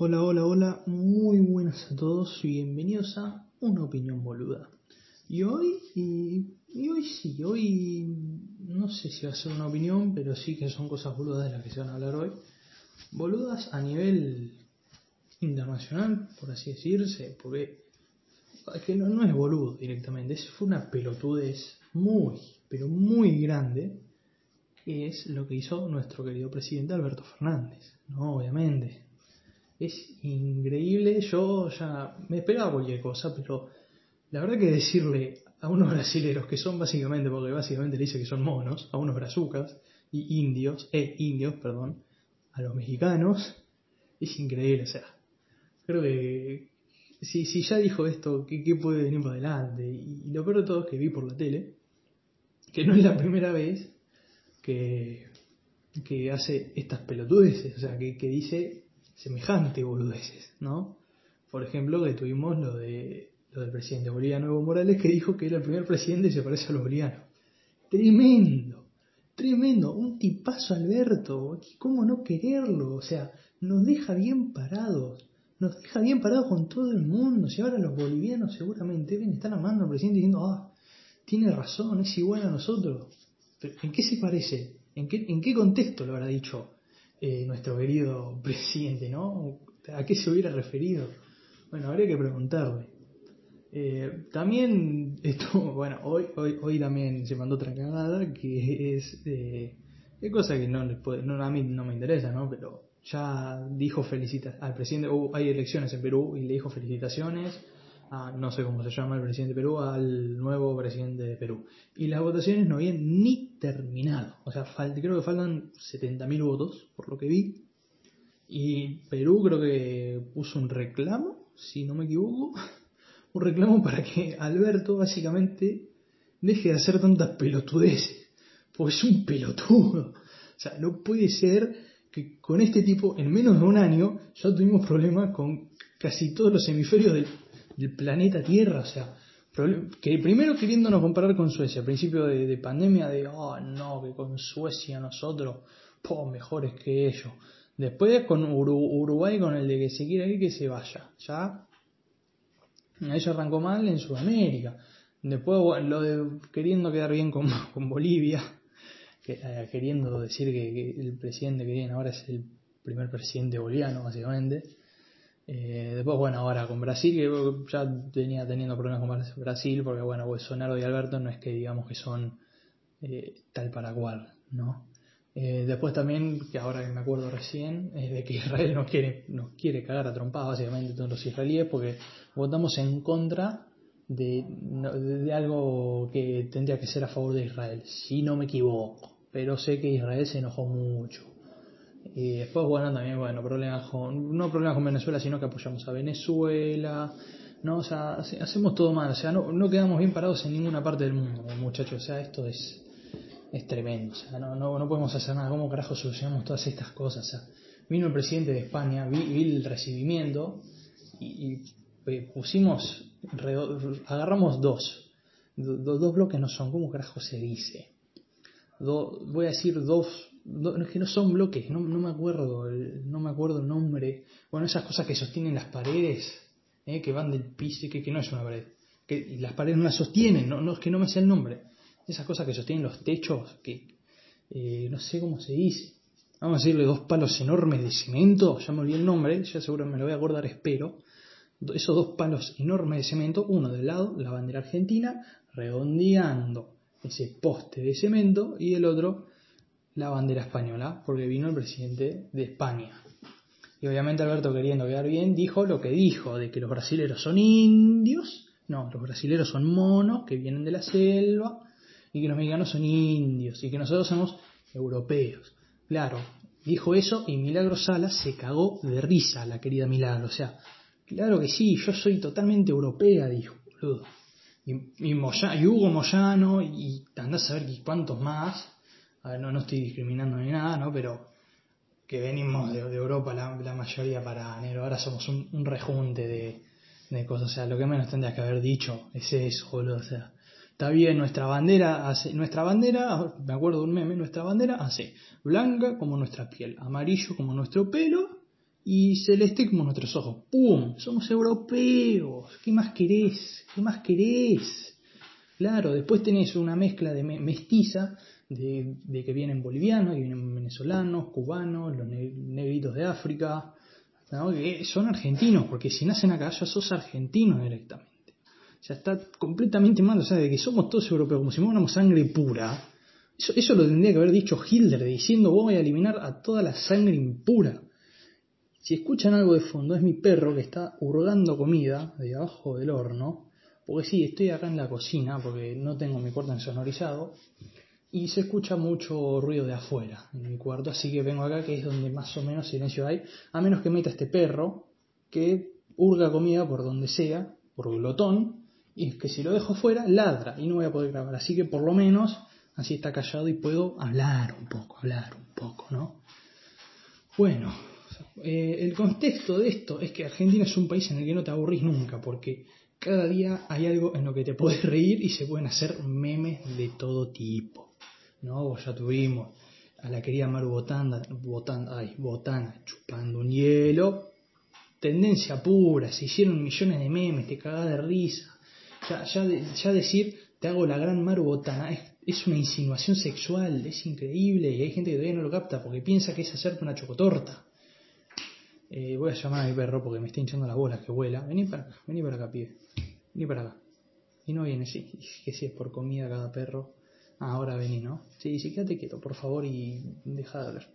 Hola, hola, hola, muy buenas a todos y bienvenidos a Una Opinión Boluda. Y hoy, y, hoy sí, hoy no sé si va a ser una opinión, pero sí que son cosas boludas de las que se van a hablar hoy. Boludas a nivel internacional, por así decirse, porque que no, no es boludo directamente, es, fue una pelotudez muy, pero muy grande, que es lo que hizo nuestro querido presidente Alberto Fernández, ¿no? Obviamente. Es increíble, yo ya me esperaba cualquier cosa, pero la verdad que decirle a unos brasileros que son básicamente, porque básicamente le dice que son monos, a unos brazucas y indios, eh, indios, perdón, a los mexicanos, es increíble, o sea, creo que si, si ya dijo esto, ¿qué, qué puede venir para adelante? Y, lo peor de todo es que vi por la tele, que no es la primera vez que, que hace estas pelotudeces, o sea, que, que dice semejante boludeces, ¿no? Por ejemplo, que tuvimos lo de lo del presidente boliviano Evo Morales que dijo que era el primer presidente y se parece a los bolivianos. Tremendo, tremendo, un tipazo Alberto, ¿cómo no quererlo? O sea, nos deja bien parados, nos deja bien parados con todo el mundo. Si ahora los bolivianos seguramente deben estar amando al presidente diciendo, ah, tiene razón, es igual a nosotros. Pero, ¿En qué se parece? ¿En qué, ¿En qué contexto lo habrá dicho eh, nuestro querido presidente, no? ¿A qué se hubiera referido? Bueno, habría que preguntarle. Eh, también esto, bueno, hoy, hoy, hoy también se mandó otra cagada que es, eh, es cosa que no, no a mí no me interesa, ¿no? Pero ya dijo felicitas al presidente, uh, hay elecciones en Perú y le dijo felicitaciones a, no sé cómo se llama el presidente de Perú, al nuevo presidente de Perú. Y las votaciones no habían ni terminado, o sea, creo que faltan 70.000 votos, por lo que vi. Y Perú creo que puso un reclamo, si no me equivoco, un reclamo para que Alberto básicamente deje de hacer tantas pelotudeces, porque es un pelotudo. O sea, no puede ser que con este tipo, en menos de un año, ya tuvimos problemas con casi todos los hemisferios del, del planeta Tierra. O sea, que primero queriéndonos comparar con Suecia, al principio de, de pandemia, de, oh no, que con Suecia nosotros, po, mejores que ellos. Después con Uruguay, con el de que se quiera que se vaya. Ya eso arrancó mal en Sudamérica. Después, bueno, lo de queriendo quedar bien con, con Bolivia, que, eh, queriendo decir que, que, el presidente que viene ahora es el primer presidente boliviano, básicamente. Eh, después, bueno, ahora con Brasil, que ya venía teniendo problemas con Brasil, porque, bueno, Bolsonaro y Alberto no es que digamos que son eh, tal para cual, ¿no? Eh, después también, que ahora que me acuerdo recién, es de que Israel nos quiere, nos quiere cagar a trompadas básicamente todos los israelíes porque votamos en contra de, de, algo que tendría que ser a favor de Israel, si no me equivoco. Pero sé que Israel se enojó mucho. Y después, bueno, también, bueno, problemas no problemas con Venezuela, sino que apoyamos a Venezuela. No, o sea, hacemos todo mal, o sea, no, no quedamos bien parados en ninguna parte del mundo, muchachos. O sea, esto es, es tremendo. O sea, no, no, no, podemos hacer nada. ¿Cómo carajo solucionamos todas estas cosas? O sea, vino el presidente de España, vi, vi el recibimiento y, y pusimos, agarramos dos. Do, dos bloques no son. ¿Cómo carajo se dice? Do, voy a decir dos. Do, es que no son bloques, no, no me acuerdo, el, no me acuerdo el nombre. Bueno, esas cosas que sostienen las paredes, eh, que van del piso, que, que no es una pared. Que las paredes no las sostienen, no, no es que no me sé el nombre esas cosas que sostienen los techos, que eh, no sé cómo se dice. Vamos a decirle dos palos enormes de cemento, ya me olvidé el nombre, ya seguro me lo voy a acordar, espero. Esos dos palos enormes de cemento, uno del lado, la bandera argentina, redondeando ese poste de cemento, y el otro, la bandera española, porque vino el presidente de España. Y obviamente Alberto, queriendo quedar bien, dijo lo que dijo, de que los brasileros son indios, no, los brasileros son monos que vienen de la selva, y que los mexicanos son indios y que nosotros somos europeos. Claro, dijo eso y Milagro Salas se cagó de risa, la querida Milagro. O sea, claro que sí, yo soy totalmente europea, dijo, boludo. Y, y Hugo Moyano y andás a ver cuántos más. A ver, no, no estoy discriminando ni nada, ¿no? Pero que venimos de, de Europa la, mayoría para enero. Ahora somos un, un rejunte de, de, cosas. O sea, lo que menos tendrías que haber dicho es eso. O sea, Está bien, nuestra bandera hace, nuestra bandera, me acuerdo de un meme, nuestra bandera hace blanca como nuestra piel, amarillo como nuestro pelo y celeste como nuestros ojos. ¡Pum! Somos europeos. ¿Qué más querés? ¿Qué más querés? Claro, después tenés una mezcla de mestiza de, que vienen bolivianos, que vienen venezolanos, cubanos, los negritos de África, que son argentinos, porque si nacen acá ya sos argentino directamente. Ya está completamente mal, o sea, de que somos todos europeos, como si fuéramos sangre pura. Eso, eso lo tendría que haber dicho Hitler, diciendo voy a eliminar a toda la sangre impura. Si escuchan algo de fondo, es mi perro que está hurgando comida de abajo del horno. Porque sí, estoy acá en la cocina, porque no tengo mi cuarto sonorizado. Y se escucha mucho ruido de afuera en mi cuarto, así que vengo acá, que es donde más o menos silencio hay. A menos que meta este perro, que hurga comida por donde sea, por glotón, y que si lo dejo fuera, ladra y no voy a poder grabar. Así que por lo menos así está callado y puedo hablar un poco, hablar un poco, ¿no? Bueno, eh, el contexto de esto es que Argentina es un país en el que no te aburrís nunca, porque cada día hay algo en lo que te puedes reír y se pueden hacer memes de todo tipo. ¿No? ya tuvimos a la querida Maru Botanda, Botanda, ay, Botana chupando un hielo. Tendencia pura, se hicieron millones de memes, te cagás de risa. Ya, ya, ya decir, te hago la gran Maru Botana, es, es una insinuación sexual, es increíble y hay gente que todavía no lo capta porque piensa que es hacerte una chocotorta. Eh, voy a llamar a mi perro porque me está hinchando las bolas que vuela. Vení para acá, vení para acá, pibe. Vení para acá. Y no viene, sí, que si es por comida cada perro. Ah, ahora vení, ¿no? Sí, sí, quédate quieto, por favor, y deja de hablar.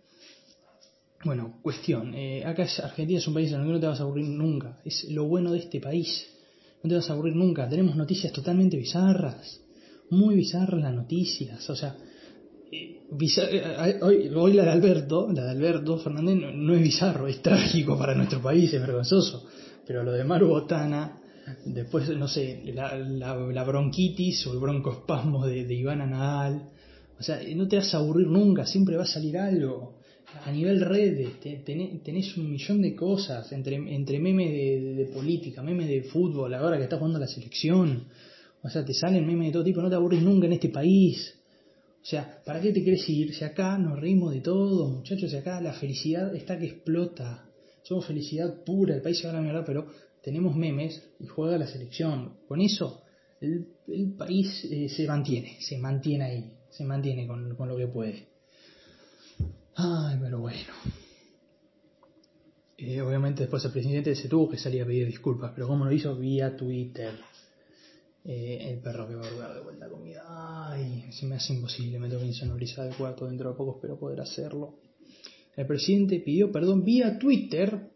Bueno, cuestión. Eh, acá es, Argentina es un país en el que no te vas a aburrir nunca. Es lo bueno de este país. No te vas a aburrir nunca. Tenemos noticias totalmente bizarras. Muy bizarras las noticias. O sea, hoy, hoy, la de Alberto, la de Alberto Fernández no, es bizarro, es trágico para nuestro país, es vergonzoso. Pero lo de Maru Botana, después, no sé, la, bronquitis o el broncoespasmo de, de Ivana Nadal, o sea, no te vas a aburrir nunca, siempre va a salir algo. A nivel redes, tenés, un millón de cosas, entre, entre memes de, política, memes de fútbol, ahora que está jugando la selección. O sea, te salen memes de todo tipo, no te aburrís nunca en este país. O sea, ¿para qué te quieres ir? Si acá nos reímos de todo, muchachos, si acá la felicidad está que explota. Somos felicidad pura, el país se va a la mierda, pero tenemos memes y juega la selección. Con eso, el, país eh, se mantiene, se mantiene ahí, se mantiene con, lo que puede. Ay, pero bueno. Eh, obviamente después el presidente se tuvo que salir a pedir disculpas, pero ¿cómo lo hizo? Vía Twitter. Eh, el perro que va a jugar de vuelta comida. Ay, se me hace imposible, me tengo que insonorizar el cuarto dentro de poco, espero poder hacerlo. El presidente pidió perdón vía Twitter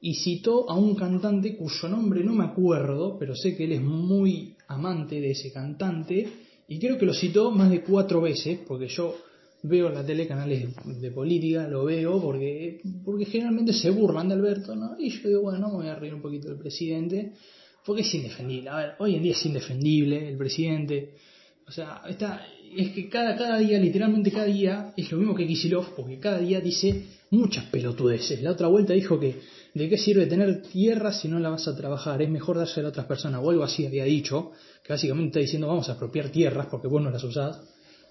y citó a un cantante cuyo nombre no me acuerdo, pero sé que él es muy amante de ese cantante y creo que lo citó más de cuatro veces, porque yo veo la tele canales de política, lo veo porque, porque generalmente se burlan de Alberto, ¿no? Y yo digo, bueno, me voy a reír un poquito del presidente porque es indefendible. A ver, hoy en día es indefendible el presidente. O sea, está, es que cada, cada día, literalmente cada día, es lo mismo que Kisilov, porque cada día dice muchas pelotudeces. La otra vuelta dijo que de qué sirve tener tierra si no la vas a trabajar, es mejor dársela a otras personas, o algo así había dicho, que básicamente está diciendo vamos a apropiar tierras porque vos no las usás.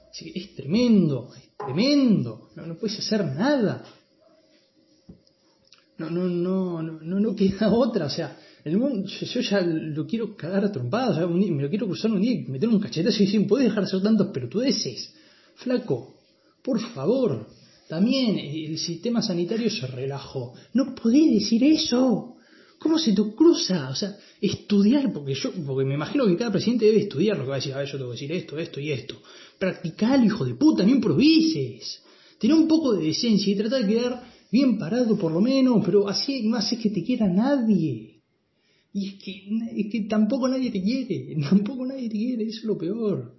Así que es tremendo, es tremendo, no, no puedes hacer nada. No, no, no, no, no, no queda otra, o sea, el mundo, yo ya lo quiero cagar a trompadas, me lo quiero cruzar un día y meter un cachetazo y decir, ¿puedes dejar de hacer tantos pelotudeces? Flaco, por favor. También el sistema sanitario se relajó. No podés decir eso. ¿Cómo se te cruza? O sea, estudiar, porque yo, porque me imagino que cada presidente debe estudiar lo que va a decir, a ver, yo tengo que decir esto, esto y esto. Practicalo, hijo de puta, no improvises. Tené un poco de decencia y trata de quedar bien parado por lo menos, pero así no haces que te quiera nadie. Y es que, es que tampoco nadie te quiere, tampoco nadie te quiere, eso es lo peor.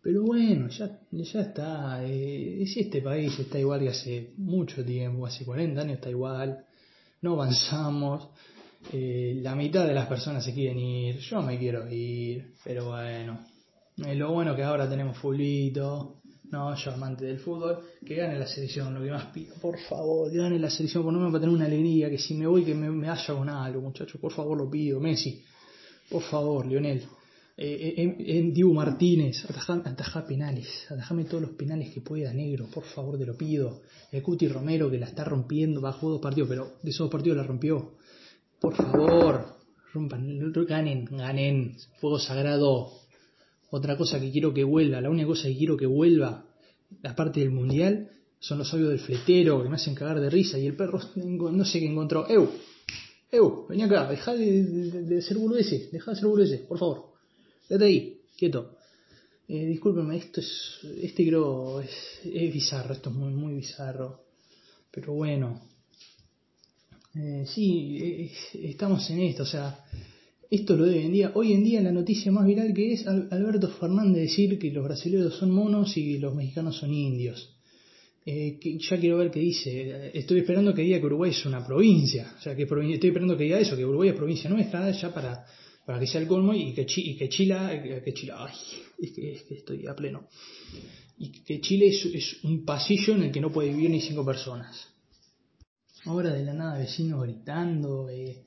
Pero bueno, ya, ya está. Eh, si este país está igual que hace mucho tiempo, hace 40 años está igual, no avanzamos, eh, la mitad de las personas se quieren ir, yo me quiero ir, pero bueno. Eh, lo bueno que ahora tenemos fulito, no, yo amante del fútbol, que gane la selección, lo que más pido, por favor, que gane la selección, por no me va a tener una alegría, que si me voy que me, me haya con algo, muchachos, por favor lo pido, Messi, por favor, Lionel, Eh, en, en Dibu Martínez, atajá, penales, atajame todos los penales que pueda, negro, por favor, te lo pido. El Cuti Romero que la está rompiendo, bajó dos partidos, pero de esos dos partidos la rompió. Por favor, rompan, ganen, ganen, fuego sagrado. Otra cosa que quiero que vuelva, la única cosa que quiero que vuelva, la parte del mundial, son los sabios del fletero que me hacen cagar de risa y el perro no sé qué encontró. ¡Eu! ¡Eu! Vení acá, deja de, de, de ser boludeces, deja de ser boludeces, por favor. Quédate ahí, quieto. Eh, discúlpeme, esto es, este creo es, es, bizarro, esto es muy, muy bizarro. Pero bueno, eh, sí, eh, estamos en esto, o sea, esto lo de hoy en día. Hoy en día la noticia más viral que es Alberto Fernández decir que los brasileños son monos y los mexicanos son indios. Eh, que ya quiero ver qué dice. Estoy esperando que diga que Uruguay es una provincia. O sea, que estoy esperando que diga eso, que Uruguay es provincia nuestra, ya para para que sea el colmo y que, y que Chile, que Chile, ay, es que, es que estoy a pleno. Y que Chile es, es, un pasillo en el que no puede vivir ni cinco personas. Ahora de la nada vecinos gritando, eh,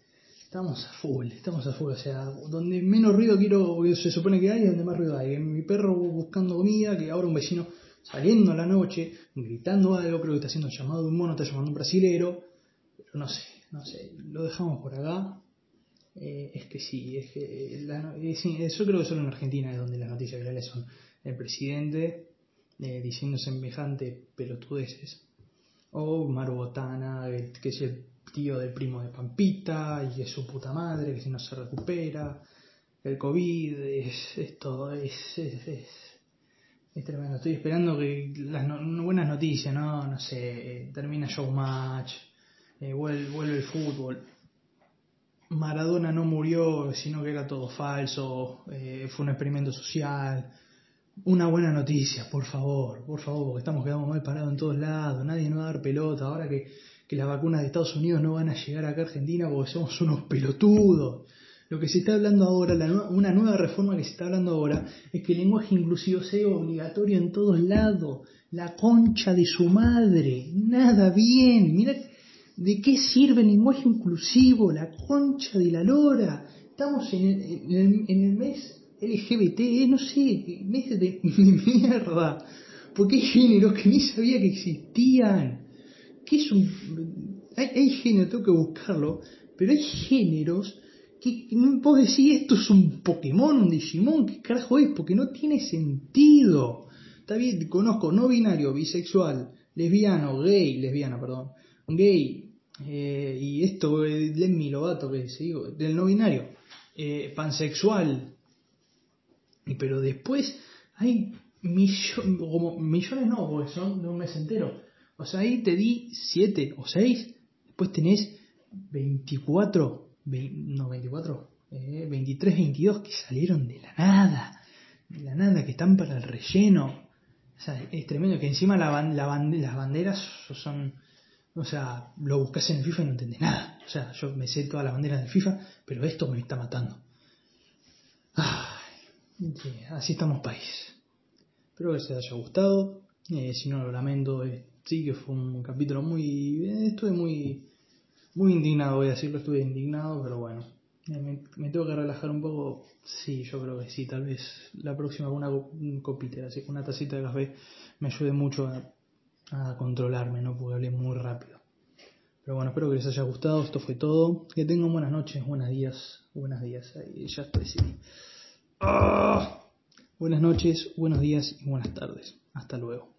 estamos a full, estamos a full, o sea, donde menos ruido quiero, se supone que hay, donde más ruido hay. Mi perro buscando comida, que ahora un vecino saliendo a la noche, gritando algo, creo que está haciendo llamado de un mono, está llamando un brasilero, pero no sé, no sé, lo dejamos por acá. Eh, es que sí, es que la, yo creo que solo en Argentina es donde las noticias virales son. El presidente eh, diciendo semejante pelotudeces. O Maru Botana, que es el tío del primo de Pampita y es su puta madre, que si no se recupera, el COVID, es, es todo, es, es, tremendo. Estoy esperando que las buenas noticias, ¿no? No sé, termina Showmatch, eh, vuelve, vuelve el fútbol Maradona no murió, sino que era todo falso, eh, fue un experimento social. Una buena noticia, por favor, por favor, porque estamos quedando mal parados en todos lados, nadie nos va a dar pelota, ahora que, que las vacunas de Estados Unidos no van a llegar acá a Argentina porque somos unos pelotudos. Lo que se está hablando ahora, la, una nueva reforma que se está hablando ahora, es que el lenguaje inclusivo sea obligatorio en todos lados. La concha de su madre. Nada bien. Mira, ¿De qué sirve el lenguaje inclusivo? La concha de la lora. Estamos en el, en el, mes LGBT, eh, no sé, mes de, mierda. Porque hay géneros que ni sabía que existían. ¿Qué es un.? Hay, hay géneros, tengo que buscarlo, pero hay géneros que puedo decir esto es un Pokémon, un Digimon, ¿qué carajo es? Porque no tiene sentido. Está bien, conozco no binario, bisexual, lesbiano, gay, lesbiana, perdón, gay, eh, y esto, Lemmy Lovato, que digo, del no binario, eh, pansexual. Pero después hay millones, como millones no, porque son de un mes entero. O sea, ahí te di 7 o 6, después tenés 24, no 24, eh, 23, 22 que salieron de la nada, de la nada, que están para el relleno. O sea, es tremendo que encima la, la, las banderas son o sea, lo buscas en el FIFA y no entendés nada. O sea, yo me sé todas las banderas del FIFA, pero esto me está matando. Así estamos país. Espero que les haya gustado. Eh, si no, lo lamento. Eh, sí que fue un capítulo muy... Eh, estuve muy... Muy indignado, voy a decirlo, estuve indignado, pero bueno. Me, tengo que relajar un poco. Sí, yo creo que sí. Tal vez la próxima una copita, así una tacita de café, me ayude mucho a a controlarme, ¿no? Porque hablé muy rápido. Pero bueno, espero que les haya gustado. Esto fue todo. Que tengan buenas noches, buenos días, buenos días. Ahí ya estoy, sí. ¡Ah! Buenas noches, buenos días y buenas tardes. Hasta luego.